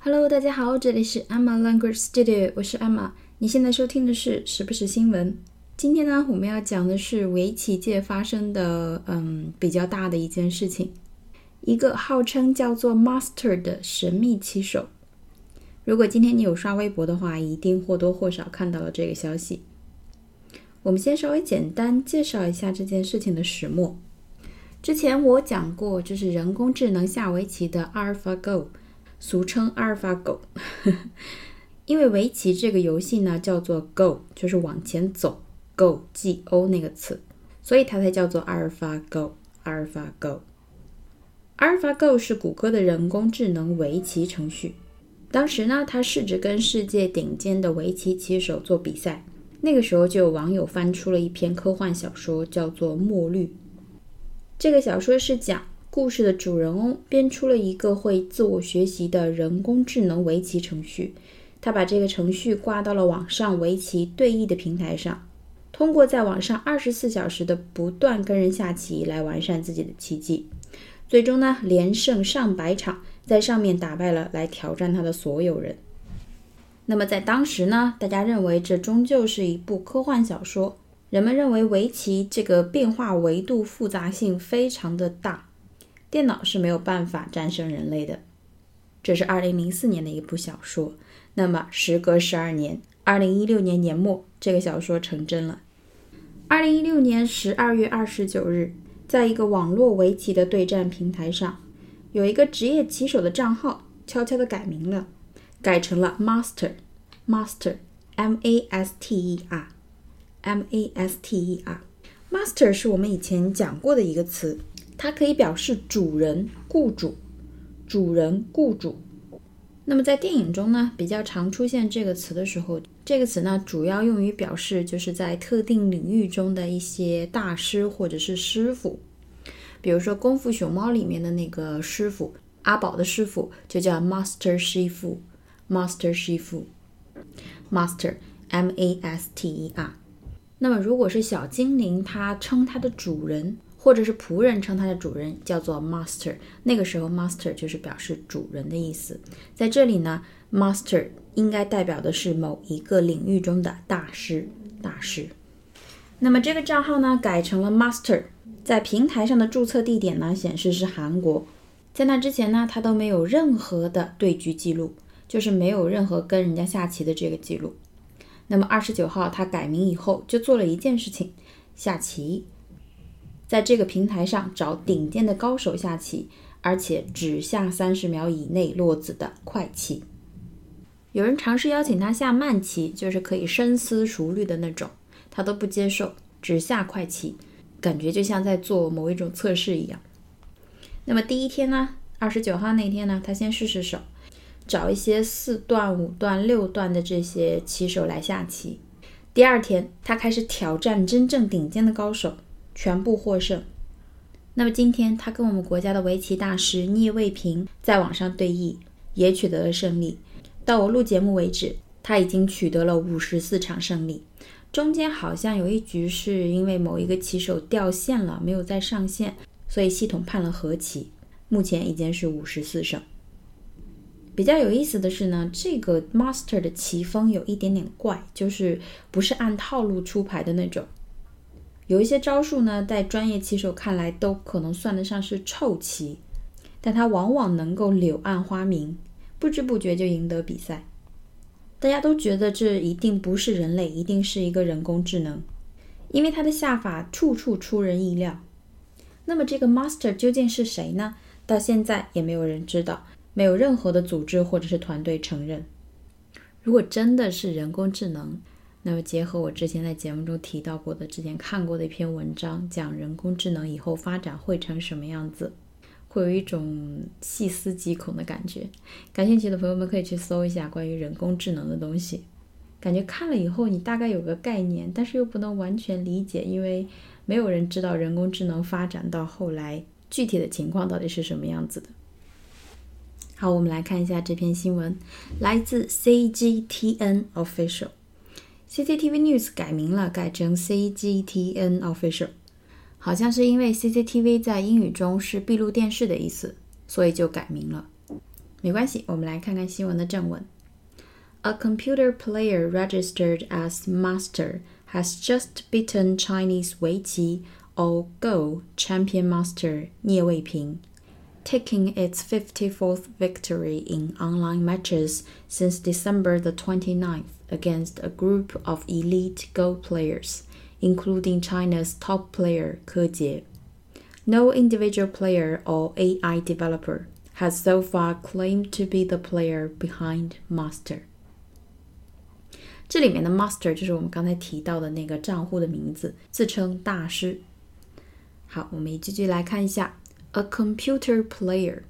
Hello，大家好，这里是 Emma Language Studio，我是 Emma。你现在收听的是时不时新闻。今天呢，我们要讲的是围棋界发生的嗯比较大的一件事情，一个号称叫做 Master 的神秘棋手。如果今天你有刷微博的话，一定或多或少看到了这个消息。我们先稍微简单介绍一下这件事情的始末。之前我讲过，就是人工智能下围棋的 AlphaGo。俗称阿尔法狗，因为围棋这个游戏呢叫做 Go，就是往前走，Go G O 那个词，所以它才叫做阿尔法狗。阿尔法狗阿尔法狗是谷歌的人工智能围棋程序。当时呢，它试着跟世界顶尖的围棋棋手做比赛。那个时候就有网友翻出了一篇科幻小说，叫做《墨绿》。这个小说是讲。故事的主人翁编出了一个会自我学习的人工智能围棋程序，他把这个程序挂到了网上围棋对弈的平台上，通过在网上二十四小时的不断跟人下棋来完善自己的棋技，最终呢连胜上百场，在上面打败了来挑战他的所有人。那么在当时呢，大家认为这终究是一部科幻小说，人们认为围棋这个变化维度复杂性非常的大。电脑是没有办法战胜人类的。这是二零零四年的一部小说。那么，时隔十二年，二零一六年年末，这个小说成真了。二零一六年十二月二十九日，在一个网络围棋的对战平台上，有一个职业棋手的账号悄悄地改名了，改成了 Master，Master，M A S T E R，M A S T E R，Master 是我们以前讲过的一个词。它可以表示主人、雇主、主人、雇主。那么在电影中呢，比较常出现这个词的时候，这个词呢主要用于表示就是在特定领域中的一些大师或者是师傅。比如说《功夫熊猫》里面的那个师傅阿宝的师傅就叫 Master 师傅，Master 师傅，Master，M A S T E R。那么如果是小精灵，它称它的主人。或者是仆人称他的主人叫做 master，那个时候 master 就是表示主人的意思。在这里呢，master 应该代表的是某一个领域中的大师，大师。那么这个账号呢改成了 master，在平台上的注册地点呢显示是韩国。在那之前呢，他都没有任何的对局记录，就是没有任何跟人家下棋的这个记录。那么二十九号他改名以后，就做了一件事情，下棋。在这个平台上找顶尖的高手下棋，而且只下三十秒以内落子的快棋。有人尝试邀请他下慢棋，就是可以深思熟虑的那种，他都不接受，只下快棋，感觉就像在做某一种测试一样。那么第一天呢，二十九号那天呢，他先试试手，找一些四段、五段、六段的这些棋手来下棋。第二天，他开始挑战真正顶尖的高手。全部获胜。那么今天他跟我们国家的围棋大师聂卫平在网上对弈，也取得了胜利。到我录节目为止，他已经取得了五十四场胜利。中间好像有一局是因为某一个棋手掉线了，没有再上线，所以系统判了和棋。目前已经是五十四胜。比较有意思的是呢，这个 master 的棋风有一点点怪，就是不是按套路出牌的那种。有一些招数呢，在专业棋手看来都可能算得上是臭棋，但他往往能够柳暗花明，不知不觉就赢得比赛。大家都觉得这一定不是人类，一定是一个人工智能，因为他的下法处处出人意料。那么这个 master 究竟是谁呢？到现在也没有人知道，没有任何的组织或者是团队承认。如果真的是人工智能，那么，结合我之前在节目中提到过的、之前看过的一篇文章，讲人工智能以后发展会成什么样子，会有一种细思极恐的感觉。感兴趣的朋友们可以去搜一下关于人工智能的东西，感觉看了以后你大概有个概念，但是又不能完全理解，因为没有人知道人工智能发展到后来具体的情况到底是什么样子的。好，我们来看一下这篇新闻，来自 CGTN Official。CCTV News 改名了，改成 CGTN Official，好像是因为 CCTV 在英语中是闭路电视的意思，所以就改名了。 没关系，我们来看看新闻的正文。A computer player registered as master has just beaten Chinese 围棋 or Go champion master 聂卫平 taking its 54th victory in online matches since December the 29th against a group of elite Go players, including China's top player Ke Jie. No individual player or AI developer has so far claimed to be the player behind Master. 这里面的 Master 就是我们刚才提到的那个账户的名字，自称大师。好，我们一句句来看一下。 A computer player。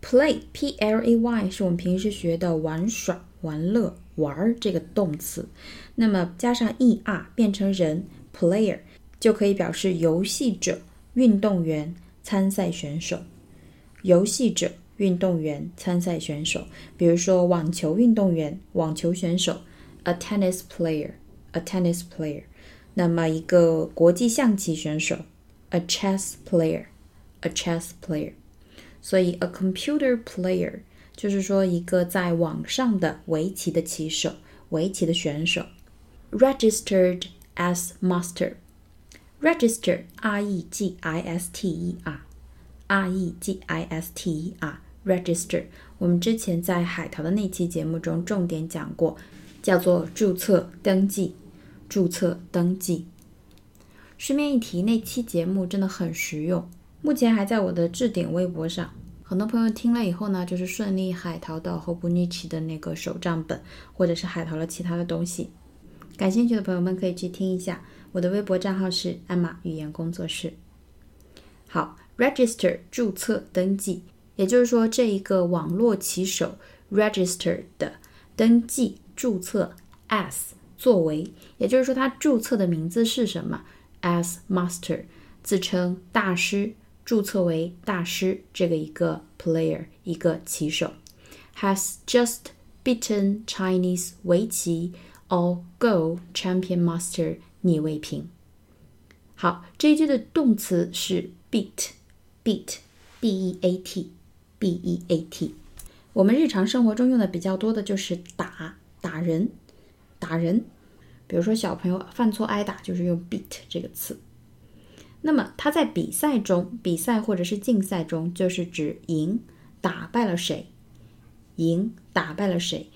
play p l a y 是我们平时学的玩耍、玩乐、玩儿这个动词，那么加上 e r 变成人 player 就可以表示游戏者、运动员、参赛选手。游戏者、运动员、参赛选手，比如说网球运动员、网球选手，a tennis player，a tennis player。那么一个国际象棋选手，a chess player。A chess player，所以 a computer player 就是说一个在网上的围棋的棋手，围棋的选手。Registered as master，register r e g i s t e r，r e g i s t e r，register。我们之前在海淘的那期节目中重点讲过，叫做注册登记，注册登记。顺便一提，那期节目真的很实用。目前还在我的置顶微博上，很多朋友听了以后呢，就是顺利海淘到 Hobonichi 的那个手账本，或者是海淘了其他的东西。感兴趣的朋友们可以去听一下，我的微博账号是艾玛语言工作室。好，register 注册登记，也就是说这一个网络棋手 register 的登记注册 as 作为，也就是说他注册的名字是什么？as master，自称大师。注册为大师这个一个 player 一个棋手，has just beaten Chinese 围棋 or Go champion master 聂卫平。好，这一句的动词是 beat，beat，b e a t，b e a t。我们日常生活中用的比较多的就是打，打人，打人。比如说小朋友犯错挨打，就是用 beat 这个词。那么他在比赛中，比赛或者是竞赛中，就是指赢，打败了谁？赢，打败了谁？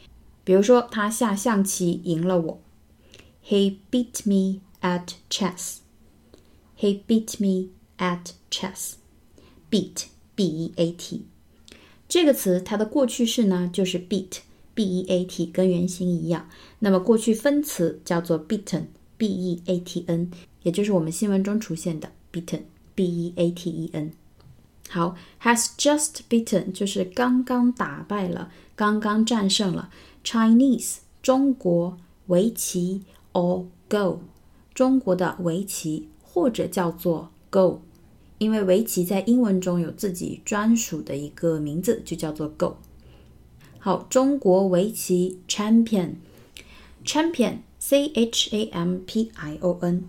比如说他下象棋赢了我，He beat me at chess. He beat me at chess. Beat, b-e-a-t，这个词它的过去式呢就是 beat，b-e-a-t，跟原型一样。那么过去分词叫做 beaten，b-e-a-t-n，也就是我们新闻中出现的。beaten, b-e-a-t-e-n。好，has just beaten 就是刚刚打败了，刚刚战胜了 Chinese 中国围棋 or Go 中国的围棋或者叫做 Go，因为围棋在英文中有自己专属的一个名字，就叫做 Go。好，中国围棋 champion champion c h a m p i o n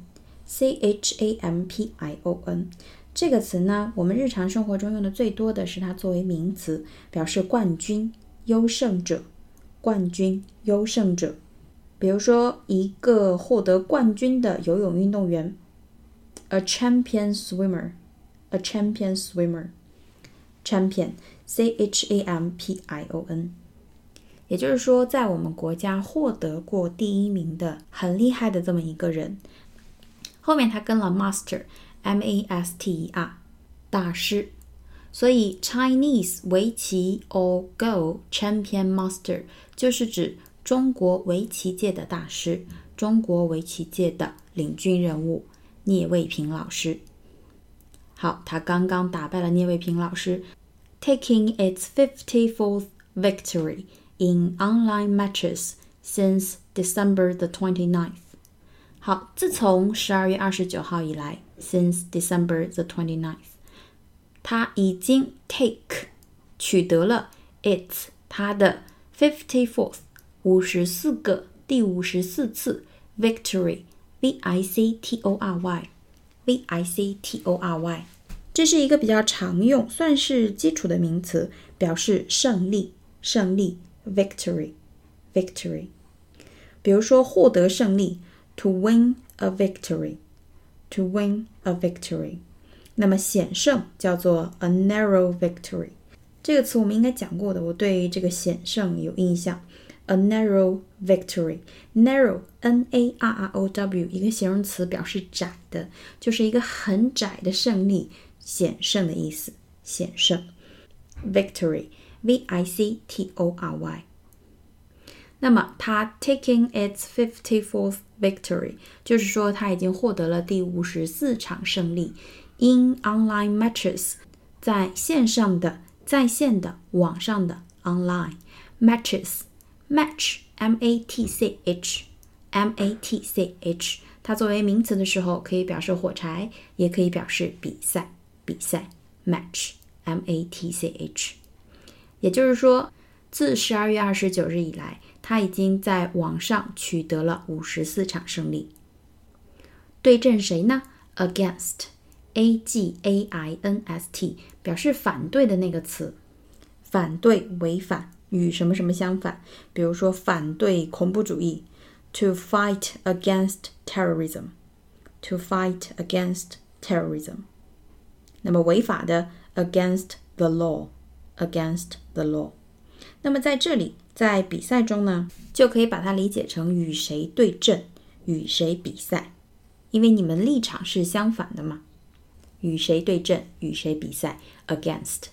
C H A M P I O N 这个词呢，我们日常生活中用的最多的是它作为名词，表示冠军、优胜者。冠军、优胜者。比如说，一个获得冠军的游泳运动员，a champion swimmer，a champion swimmer。champion C H A M P I O N，也就是说，在我们国家获得过第一名的很厉害的这么一个人。后面它跟了 master，m a s t e r，大师，所以 Chinese 围棋 or Go champion master 就是指中国围棋界的大师，中国围棋界的领军人物聂卫平老师。好，他刚刚打败了聂卫平老师，taking its fifty-fourth victory in online matches since December the twenty-ninth。 好，自从十二月二十九号以来，since December the twenty ninth，他已经 take 取得了 its 他的 fifty fourth 五十四个第五十四次 victory，v i c t o r y，v i c t o r y，这是一个比较常用，算是基础的名词，表示胜利、 胜利，victory，victory。比如说获得胜利 ，to win a victory，to win a victory。那么险胜叫做 a narrow victory。这个词我们应该讲过的，我对这个险胜有印象。A narrow victory, narrow, N-A-R-R-O-W，一个形容词表示窄的，就是一个很窄的胜利，险胜的意思。险胜，victory, V-I-C-T-O-R-Y。那么它 taking its fifty-fourth victory，就是说它已经获得了第五十四场胜利。In online matches，在线上的、在线的、网上的 online matches。match m a t c h m a t c h，它作为名词的时候可以表示火柴，也可以表示比赛。比赛 match m a t c h，也就是说，自十二月二十九日以来，他已经在网上取得了五十四场胜利。对阵谁呢？against a g a i n s t，表示反对的那个词，反对、违反。与什么什么相反？比如说反对恐怖主义，to fight against terrorism，to fight against terrorism。那么违法的，against the law，against the law。那么在这里，在比赛中呢，就可以把它理解成与谁对阵，与谁比赛，因为你们立场是相反的嘛。与谁对阵，与谁比赛，against。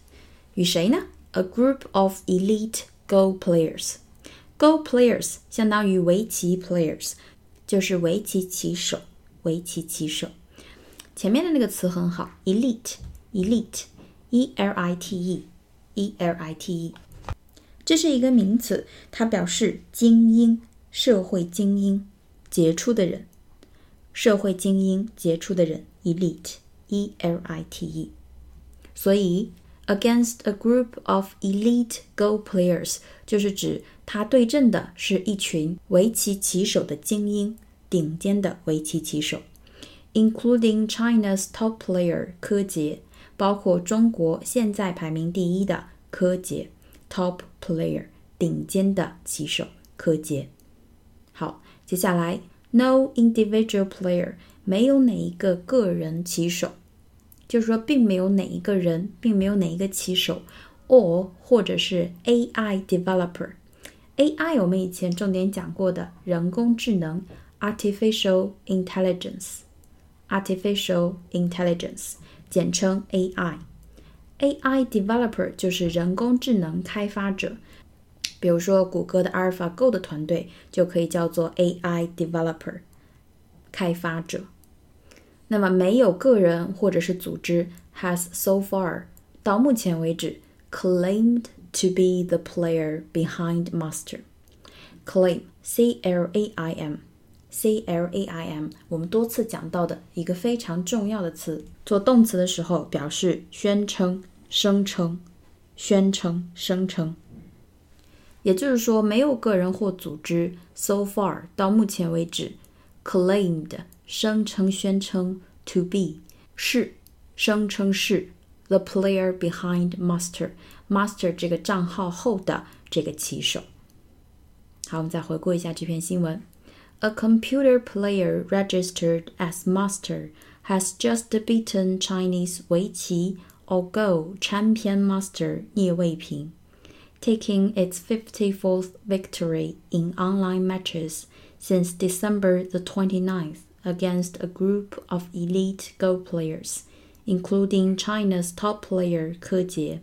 与谁呢？A group of elite Go players, Go players 相当于围棋 players，就是围棋棋手，围棋棋手。前面的那个词很好，elite, elite, e l i t e, e l i t e，这是一个名词，它表示精英，社会精英，杰出的人，社会精英，杰出的人，elite, e l i t e，所以。Against a group of elite Go players，就是指他对阵的是一群围棋棋手的精英，顶尖的围棋棋手，including China's top player 柯洁，包括中国现在排名第一的柯洁。，top player 顶尖的棋手柯洁。好，接下来 no individual player 没有哪一个个人棋手。就是说，并没有哪一个人，并没有哪一个棋手，or 或者是 AI developer。AI 我们以前重点讲过的人工智能，artificial intelligence，artificial intelligence，简称 AI。AI developer 就是人工智能开发者，比如说谷歌的 AlphaGo 的团队就可以叫做 AI developer，开发者。那么没有个人或者是组织 has so far 到目前为止 claimed to be the player behind master。claim c l a i m c l a i m 我们多次讲到的一个非常重要的词，做动词的时候表示宣称、声称、宣称、声称。也就是说，没有个人或组织 so far 到目前为止 claimed。声称、宣称，to be 是，声称是 the player behind master，master 这个账号后的这个棋手。好，我们再回顾一下这篇新闻。A computer player registered as master has just beaten Chinese Wei Qi or Go champion master Ye Weiping, taking its 54th victory in online matches since December the 29th against a group of elite Go players, including China's top player Ke Jie.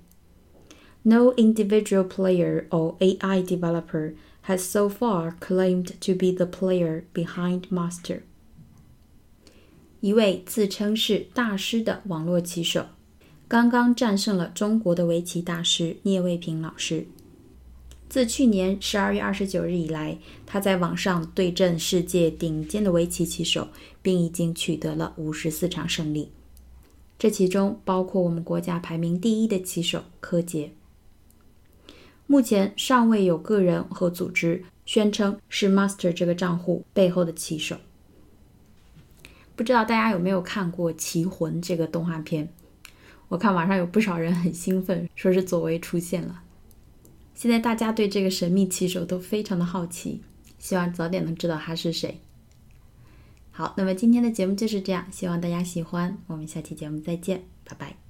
No individual player or AI developer has so far claimed to be the player behind Master. 一位自称是大师的网络棋手，刚刚战胜了中国的围棋大师聂卫平老师。自去年十二月二十九日以来，他在网上对阵世界顶尖的围棋棋手，并已经取得了五十四场胜利。这其中包括我们国家排名第一的棋手柯洁。目前尚未有个人和组织宣称是 Master 这个账户背后的棋手。不知道大家有没有看过《棋魂》这个动画片？我看网上有不少人很兴奋，说是佐为出现了。现在大家对这个神秘骑手都非常的好奇，希望早点能知道他是谁。好，那么今天的节目就是这样，希望大家喜欢，我们下期节目再见，拜拜。